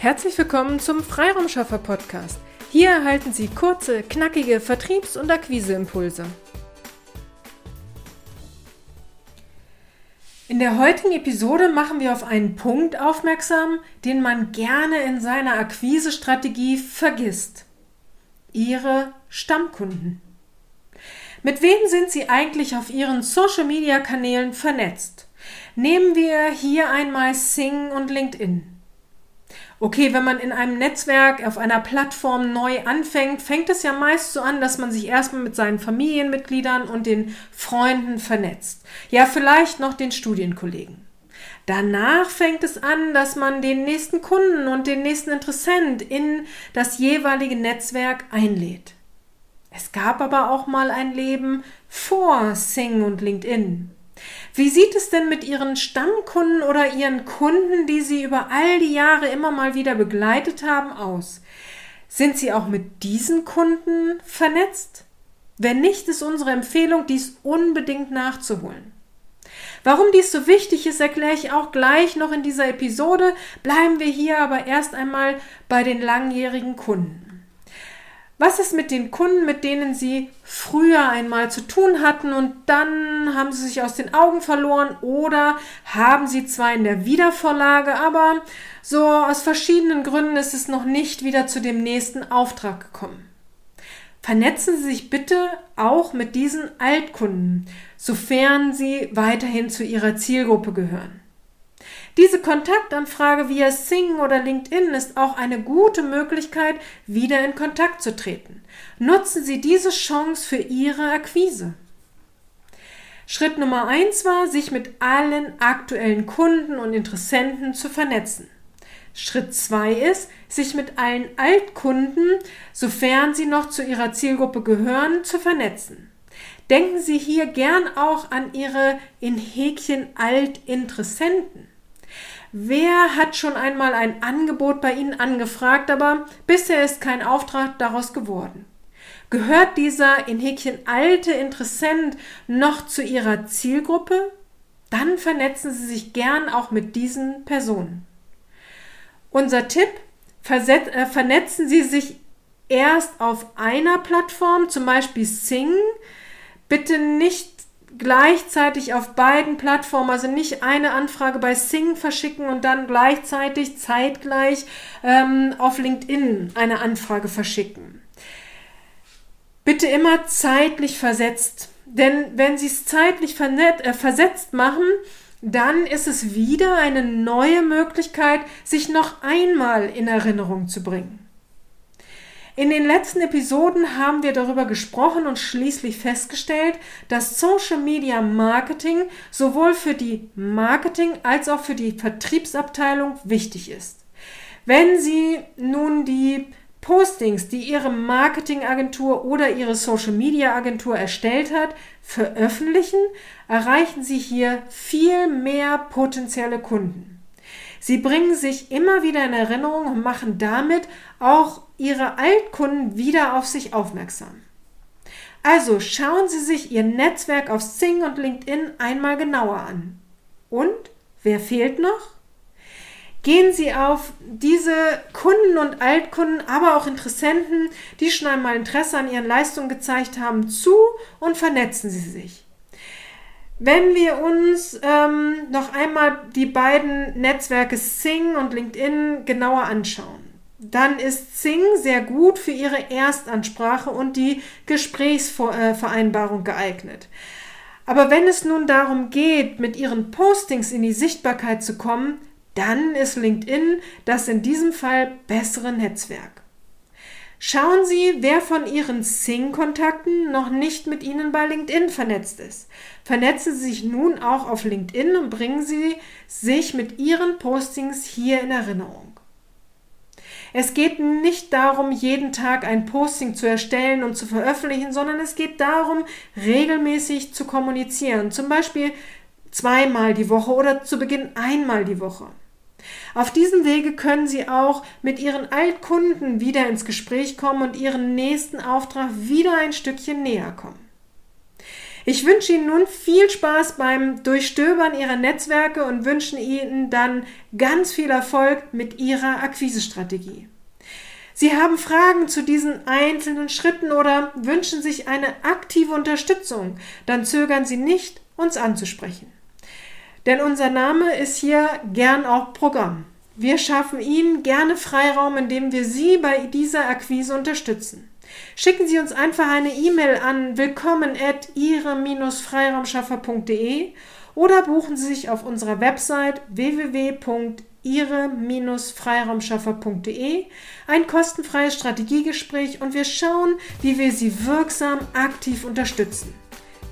Herzlich willkommen zum Freiraumschaffer Podcast. Hier erhalten Sie kurze, knackige Vertriebs- und Akquiseimpulse. In der heutigen Episode machen wir auf einen Punkt aufmerksam, den man gerne in seiner Akquisestrategie vergisst. Ihre Stammkunden. Mit wem sind Sie eigentlich auf Ihren Social-Media-Kanälen vernetzt? Nehmen wir hier einmal Sing und LinkedIn. Okay, wenn man in einem Netzwerk, auf einer Plattform neu anfängt, fängt es ja meist so an, dass man sich erstmal mit seinen Familienmitgliedern und den Freunden vernetzt. Ja, vielleicht noch den Studienkollegen. Danach fängt es an, dass man den nächsten Kunden und den nächsten Interessent in das jeweilige Netzwerk einlädt. Es gab aber auch mal ein Leben vor Sing und LinkedIn. Wie sieht es denn mit Ihren Stammkunden oder Ihren Kunden, die Sie über all die Jahre immer mal wieder begleitet haben, aus? Sind Sie auch mit diesen Kunden vernetzt? Wenn nicht, ist unsere Empfehlung, dies unbedingt nachzuholen. Warum dies so wichtig ist, erkläre ich auch gleich noch in dieser Episode. Bleiben wir hier aber erst einmal bei den langjährigen Kunden. Was ist mit den Kunden, mit denen Sie früher einmal zu tun hatten und dann haben sie sich aus den Augen verloren oder haben sie zwar in der Wiedervorlage, aber so aus verschiedenen Gründen ist es noch nicht wieder zu dem nächsten Auftrag gekommen. Vernetzen Sie sich bitte auch mit diesen Altkunden, sofern sie weiterhin zu Ihrer Zielgruppe gehören. Diese Kontaktanfrage via Sing oder LinkedIn ist auch eine gute Möglichkeit, wieder in Kontakt zu treten. Nutzen Sie diese Chance für Ihre Akquise. Schritt Nummer eins war, sich mit allen aktuellen Kunden und Interessenten zu vernetzen. Schritt zwei ist, sich mit allen Altkunden, sofern sie noch zu ihrer Zielgruppe gehören, zu vernetzen. Denken Sie hier gern auch an Ihre in Häkchen Altinteressenten. Wer hat schon einmal ein Angebot bei Ihnen angefragt, aber bisher ist kein Auftrag daraus geworden? Gehört dieser in Häkchen alte Interessent noch zu Ihrer Zielgruppe? Dann vernetzen Sie sich gern auch mit diesen Personen. Unser Tipp, äh, vernetzen Sie sich erst auf einer Plattform, zum Beispiel Sing. Bitte nicht gleichzeitig auf beiden Plattformen, also nicht eine Anfrage bei Sing verschicken und dann gleichzeitig zeitgleich ähm, auf LinkedIn eine Anfrage verschicken. Bitte immer zeitlich versetzt, denn wenn Sie es zeitlich äh, versetzt machen, dann ist es wieder eine neue Möglichkeit, sich noch einmal in Erinnerung zu bringen. In den letzten Episoden haben wir darüber gesprochen und schließlich festgestellt, dass Social Media Marketing sowohl für die Marketing als auch für die Vertriebsabteilung wichtig ist. Wenn Sie nun die Postings, die Ihre Marketingagentur oder Ihre Social Media Agentur erstellt hat, veröffentlichen, erreichen Sie hier viel mehr potenzielle Kunden. Sie bringen sich immer wieder in Erinnerung und machen damit auch Ihre Altkunden wieder auf sich aufmerksam. Also schauen Sie sich Ihr Netzwerk auf Sing und LinkedIn einmal genauer an. Und wer fehlt noch? Gehen Sie auf diese Kunden und Altkunden, aber auch Interessenten, die schon einmal Interesse an Ihren Leistungen gezeigt haben, zu und vernetzen Sie sich. Wenn wir uns ähm, noch einmal die beiden Netzwerke Sing und LinkedIn genauer anschauen, dann ist Sing sehr gut für Ihre Erstansprache und die Gesprächsvereinbarung geeignet. Aber wenn es nun darum geht, mit Ihren Postings in die Sichtbarkeit zu kommen, dann ist LinkedIn das in diesem Fall bessere Netzwerk. Schauen Sie, wer von Ihren Sing-Kontakten noch nicht mit Ihnen bei LinkedIn vernetzt ist. Vernetzen Sie sich nun auch auf LinkedIn und bringen Sie sich mit Ihren Postings hier in Erinnerung. Es geht nicht darum, jeden Tag ein Posting zu erstellen und zu veröffentlichen, sondern es geht darum, regelmäßig zu kommunizieren. Zum Beispiel zweimal die Woche oder zu Beginn einmal die Woche. Auf diesem Wege können Sie auch mit Ihren Altkunden wieder ins Gespräch kommen und Ihren nächsten Auftrag wieder ein Stückchen näher kommen. Ich wünsche Ihnen nun viel Spaß beim Durchstöbern Ihrer Netzwerke und wünsche Ihnen dann ganz viel Erfolg mit Ihrer Akquisestrategie. Sie haben Fragen zu diesen einzelnen Schritten oder wünschen sich eine aktive Unterstützung, dann zögern Sie nicht, uns anzusprechen. Denn unser Name ist hier gern auch Programm. Wir schaffen Ihnen gerne Freiraum, indem wir Sie bei dieser Akquise unterstützen. Schicken Sie uns einfach eine E-Mail an willkommen at ihre-freiraumschaffer.de oder buchen Sie sich auf unserer Website www.ihre-freiraumschaffer.de ein kostenfreies Strategiegespräch und wir schauen, wie wir Sie wirksam aktiv unterstützen.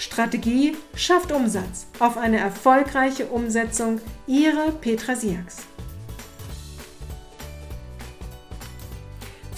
Strategie schafft Umsatz. Auf eine erfolgreiche Umsetzung. Ihre Petra Siaks.